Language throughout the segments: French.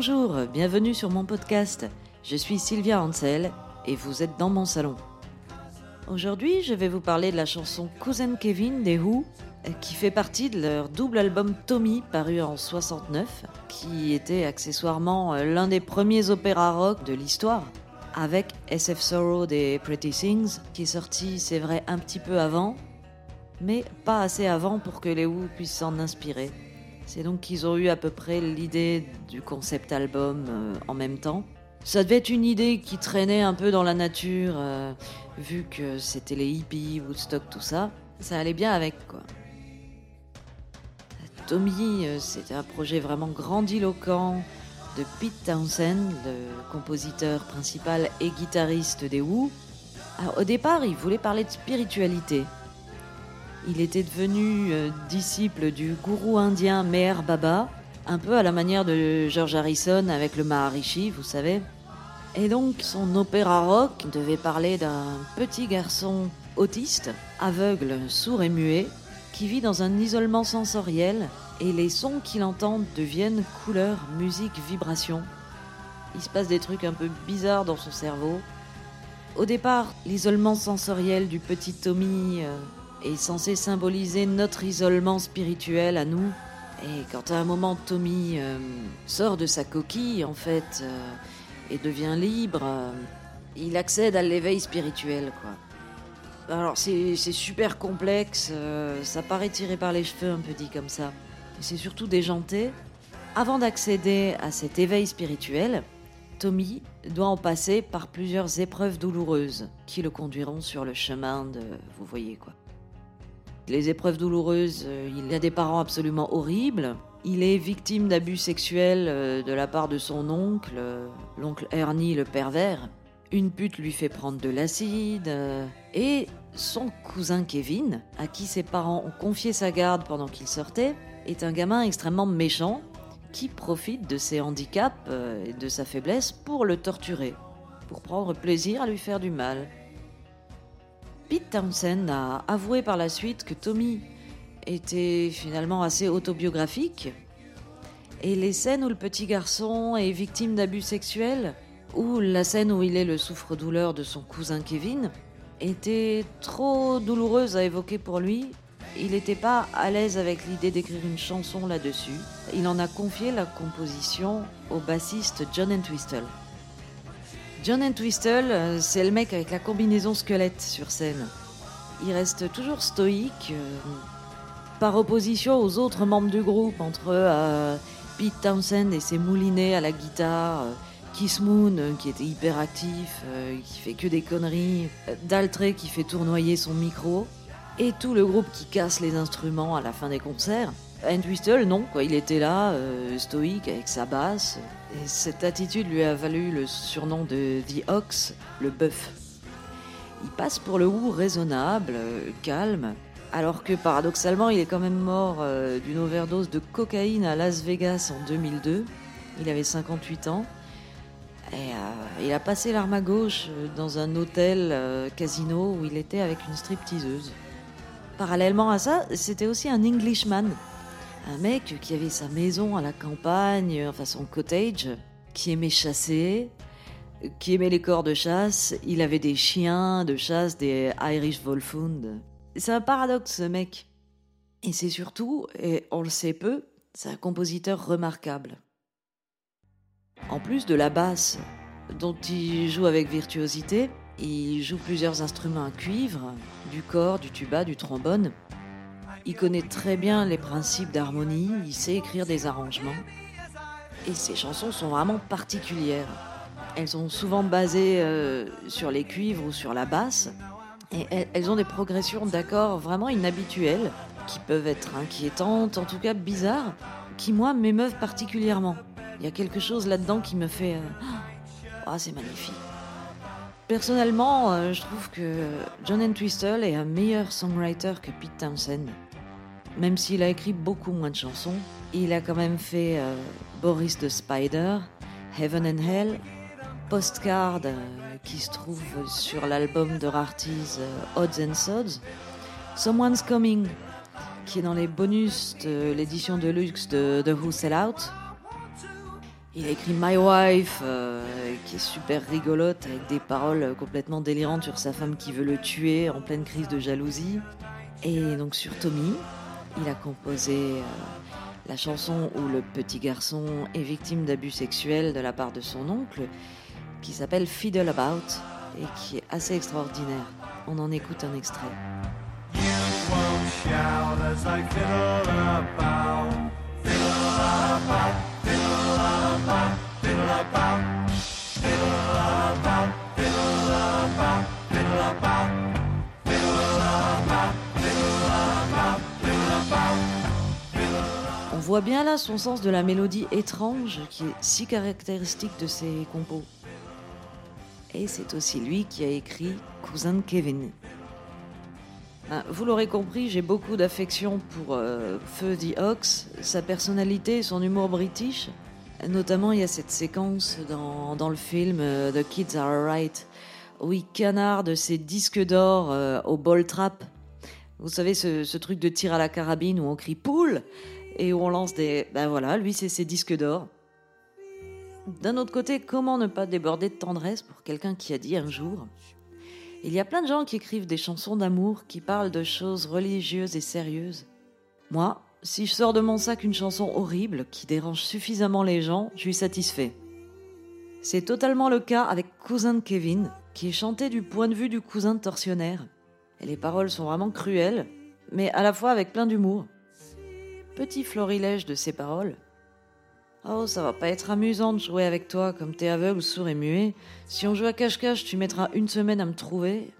Bonjour, bienvenue sur mon podcast. Je suis Sylvia Hansel et vous êtes dans mon salon. Aujourd'hui, je vais vous parler de la chanson Cousin Kevin des Who, qui fait partie de leur double album Tommy paru en 69, qui était accessoirement l'un des premiers opéras rock de l'histoire, avec SF Sorrow des Pretty Things, qui est sorti, c'est vrai, un petit peu avant, mais pas assez avant pour que les Who puissent s'en inspirer. C'est donc qu'ils ont eu à peu près l'idée du concept album euh, en même temps. Ça devait être une idée qui traînait un peu dans la nature, euh, vu que c'était les hippies, Woodstock, tout ça. Ça allait bien avec, quoi. Tommy, euh, c'était un projet vraiment grandiloquent de Pete Townsend, le compositeur principal et guitariste des Who. au départ, il voulait parler de spiritualité, il était devenu euh, disciple du gourou indien Meher Baba, un peu à la manière de George Harrison avec le Maharishi, vous savez. Et donc son opéra rock devait parler d'un petit garçon autiste, aveugle, sourd et muet, qui vit dans un isolement sensoriel et les sons qu'il entend deviennent couleurs, musique, vibrations. Il se passe des trucs un peu bizarres dans son cerveau. Au départ, l'isolement sensoriel du petit Tommy euh, est censé symboliser notre isolement spirituel à nous. Et quand à un moment Tommy euh, sort de sa coquille, en fait, euh, et devient libre, euh, il accède à l'éveil spirituel, quoi. Alors c'est super complexe, ça paraît tiré par les cheveux un peu dit comme ça. C'est surtout déjanté. Avant d'accéder à cet éveil spirituel, Tommy doit en passer par plusieurs épreuves douloureuses qui le conduiront sur le chemin de... Vous voyez quoi les épreuves douloureuses, euh, il a des parents absolument horribles. Il est victime d'abus sexuels euh, de la part de son oncle, euh, l'oncle Ernie le pervers. Une pute lui fait prendre de l'acide. Et son cousin Kevin, à qui ses parents ont confié sa garde pendant qu'il sortait, est un gamin extrêmement méchant qui profite de ses handicaps et de sa faiblesse pour le torturer, pour prendre plaisir à lui faire du mal. Pete Townsend a avoué par la suite que Tommy était finalement assez autobiographique. Et les scènes où le petit garçon est victime d'abus sexuels, ou la scène où il est le souffre-douleur de son cousin Kevin, étaient trop douloureuses à évoquer pour lui. Il n'était pas à l'aise avec l'idée d'écrire une chanson là-dessus. Il en a confié la composition au bassiste John Entwistle. John Entwistle, euh, c'est le mec avec la combinaison squelette sur scène. Il reste toujours stoïque, euh, par opposition aux autres membres du groupe, entre euh, Pete Townsend et ses moulinets à la guitare, Kiss Moon qui était hyper actif, qui fait que des conneries, Daltrey qui fait tournoyer son micro, et tout le groupe qui casse les instruments à la fin des concerts. Entwistle, non, quoi, il était là, stoïque avec sa basse, et cette attitude lui a valu le surnom de The Ox, le bœuf. Il passe pour le Who raisonnable, calme, alors que paradoxalement il est quand même mort euh, d'une overdose de cocaïne à Las Vegas en 2002. Il avait 58 ans. Et euh, il a passé l'arme à gauche euh, dans un hôtel casino où il était avec une stripteaseuse. Parallèlement à ça, c'était aussi un Englishman, un mec qui avait sa maison à la campagne, enfin son cottage, qui aimait chasser, qui aimait les corps de chasse. Il avait des chiens de chasse, des Irish Wolfhound. C'est un paradoxe, ce mec. Et c'est surtout, et on le sait peu, c'est un compositeur remarquable. En plus de la basse, dont il joue avec virtuosité, il joue plusieurs instruments à cuivre, du corps, du tuba, du trombone. Il connaît très bien les principes d'harmonie, il sait écrire des arrangements. Et ses chansons sont vraiment particulières. Elles sont souvent basées euh, sur les cuivres ou sur la basse. Et elles, ont des progressions d'accords vraiment inhabituelles, qui peuvent être inquiétantes, en tout cas bizarres, qui moi m'émeuvent particulièrement. Il y a quelque chose là-dedans qui me fait... Ah, oh, c'est magnifique. Personnellement, euh, je trouve que John Entwistle est un meilleur songwriter que Pete Townsend. Même s'il a écrit beaucoup moins de chansons, il a quand même fait euh, Boris the Spider, Heaven and Hell, Postcard euh, qui se trouve sur l'album de Rarities euh, Odds and Sods, Someone's Coming qui est dans les bonus de l'édition de luxe de The Who Sell Out. Il a écrit My Wife, euh, qui est super rigolote, avec des paroles complètement délirantes sur sa femme qui veut le tuer en pleine crise de jalousie. Et donc sur Tommy, il a composé euh, la chanson où le petit garçon est victime d'abus sexuels de la part de son oncle, qui s'appelle Fiddle About, et qui est assez extraordinaire. On en écoute un extrait. Voit bien là son sens de la mélodie étrange qui est si caractéristique de ses compos. Et c'est aussi lui qui a écrit Cousin Kevin. Ah, vous l'aurez compris, j'ai beaucoup d'affection pour euh, Feu the Ox, sa personnalité son humour british. Notamment, il y a cette séquence dans, le film euh, The Kids Are Alright où il canarde ses disques d'or euh, au ball trap. Vous savez, ce, truc de tir à la carabine où on crie poule et où on lance des. Ben voilà, lui, c'est ses disques d'or. D'un autre côté, comment ne pas déborder de tendresse pour quelqu'un qui a dit un jour il y a plein de gens qui écrivent des chansons d'amour qui parlent de choses religieuses et sérieuses. Moi, si je sors de mon sac une chanson horrible qui dérange suffisamment les gens, je suis satisfait. C'est totalement le cas avec Cousin de Kevin, qui est chanté du point de vue du cousin tortionnaire. Et les paroles sont vraiment cruelles, mais à la fois avec plein d'humour. Petit florilège de ces paroles, Oh, ça va pas être amusant de jouer avec toi comme t'es aveugle, sourd et muet. Si on joue à cache-cache, tu mettras une semaine à me trouver.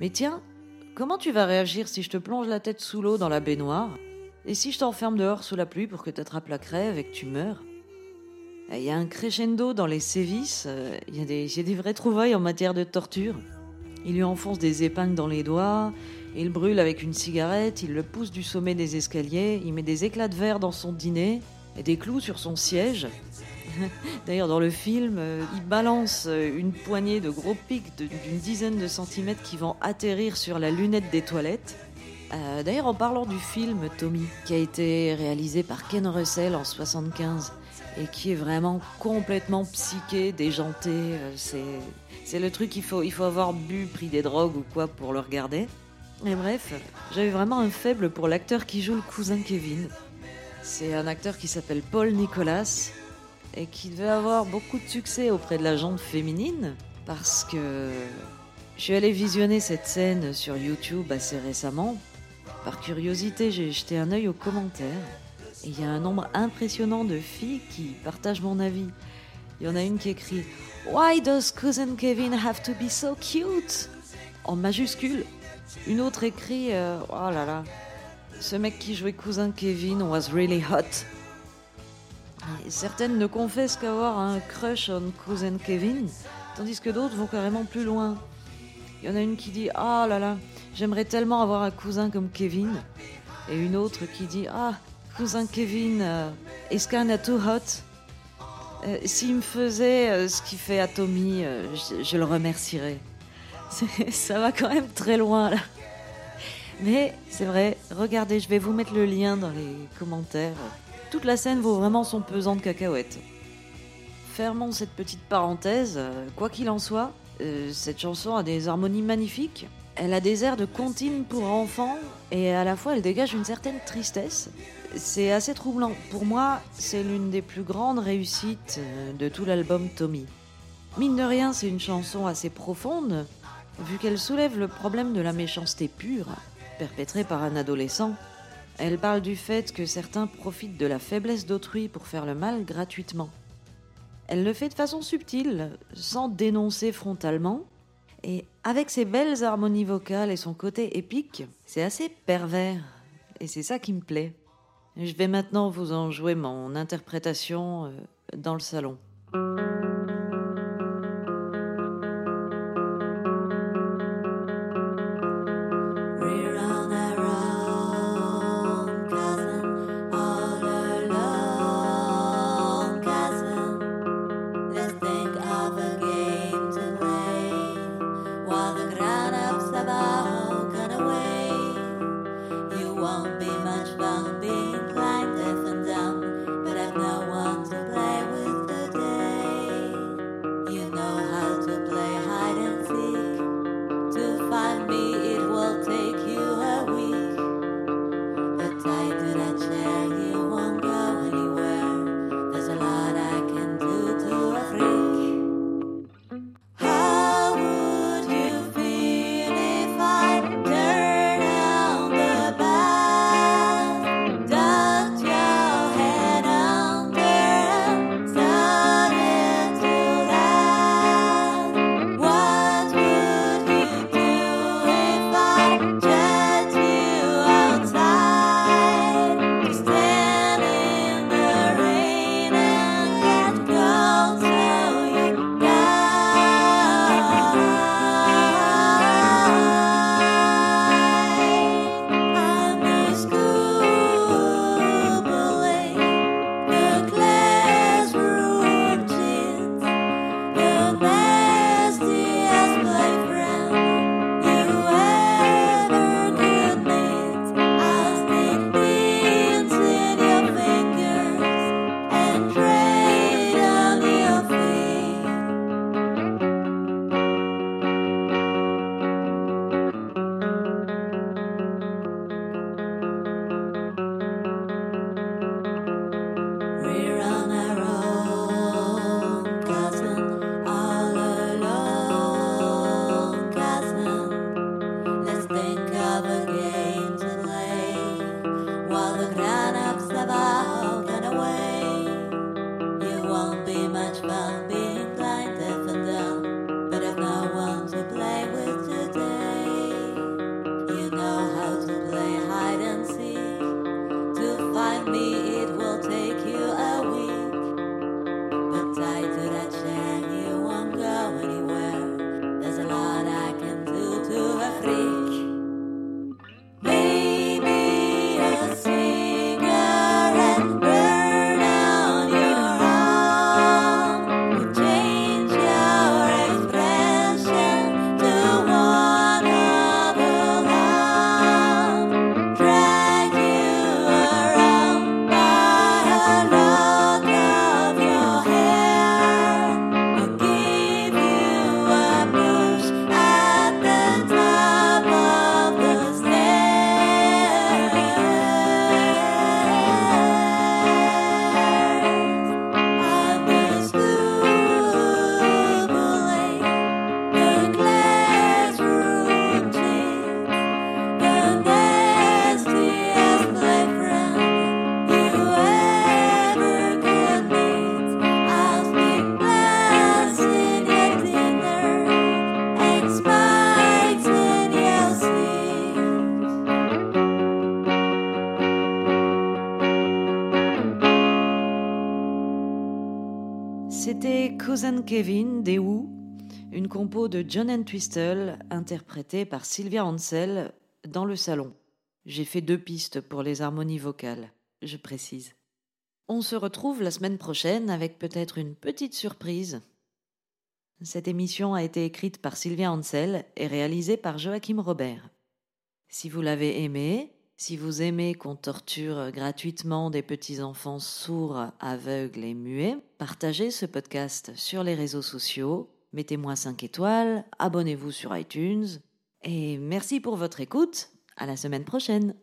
Mais tiens, comment tu vas réagir si je te plonge la tête sous l'eau dans la baignoire? Et si je t'enferme dehors sous la pluie pour que t'attrapes la crève et que tu meurs? Il y a un crescendo dans les sévices, euh, il y, a des, y a des vraies trouvailles en matière de torture. Il lui enfonce des épingles dans les doigts, il brûle avec une cigarette, il le pousse du sommet des escaliers, il met des éclats de verre dans son dîner, et des clous sur son siège. D'ailleurs, dans le film, euh, il balance euh, une poignée de gros pics d'une dizaine de centimètres qui vont atterrir sur la lunette des toilettes. Euh, d'ailleurs, en parlant du film Tommy, qui a été réalisé par Ken Russell en 75 et qui est vraiment complètement psyché, déjanté, c'est le truc qu'il faut, il faut avoir bu, pris des drogues ou quoi pour le regarder. Et bref, j'avais vraiment un faible pour l'acteur qui joue le cousin Kevin. C'est un acteur qui s'appelle Paul Nicolas et qui devait avoir beaucoup de succès auprès de la gente féminine parce que je suis allé visionner cette scène sur YouTube assez récemment. Par curiosité, j'ai jeté un œil aux commentaires et il y a un nombre impressionnant de filles qui partagent mon avis. Il y en a une qui écrit Why does cousin Kevin have to be so cute? en majuscule. Une autre écrit euh, Oh là là, ce mec qui jouait cousin Kevin was really hot. certaines ne confessent qu'avoir un crush on cousin Kevin, tandis que d'autres vont carrément plus loin. Il y en a une qui dit Ah là là, j'aimerais tellement avoir un cousin comme Kevin. Et une autre qui dit Ah, cousin Kevin euh, is kinda too hot. Euh, s'il me faisait euh, ce qu'il fait à Tommy, je, le remercierais. Ça va quand même très loin là. Mais c'est vrai, regardez, je vais vous mettre le lien dans les commentaires. Toute la scène vaut vraiment son pesant de cacahuètes. Fermons cette petite parenthèse. Quoi qu'il en soit, euh, cette chanson a des harmonies magnifiques. Elle a des airs de comptine pour enfants et à la fois elle dégage une certaine tristesse. C'est assez troublant. Pour moi, c'est l'une des plus grandes réussites euh, de tout l'album Tommy. Mine de rien, c'est une chanson assez profonde, vu qu'elle soulève le problème de la méchanceté pure perpétrée par un adolescent. Elle parle du fait que certains profitent de la faiblesse d'autrui pour faire le mal gratuitement. Elle le fait de façon subtile, sans dénoncer frontalement, et avec ses belles harmonies vocales et son côté épique, c'est assez pervers, et c'est ça qui me plaît. Je vais maintenant vous en jouer mon interprétation euh, dans le salon. Kevin des Who, une compo de John Entwistle interprétée par Sylvia Ansel dans le salon. J'ai fait deux pistes pour les harmonies vocales, je précise. On se retrouve la semaine prochaine avec peut-être une petite surprise. Cette émission a été écrite par Sylvia Ansel et réalisée par Joachim Robert. Si vous l'avez aimé, si vous aimez qu'on torture gratuitement des petits-enfants sourds, aveugles et muets, partagez ce podcast sur les réseaux sociaux, mettez-moi 5 étoiles, abonnez-vous sur iTunes, et merci pour votre écoute. À la semaine prochaine!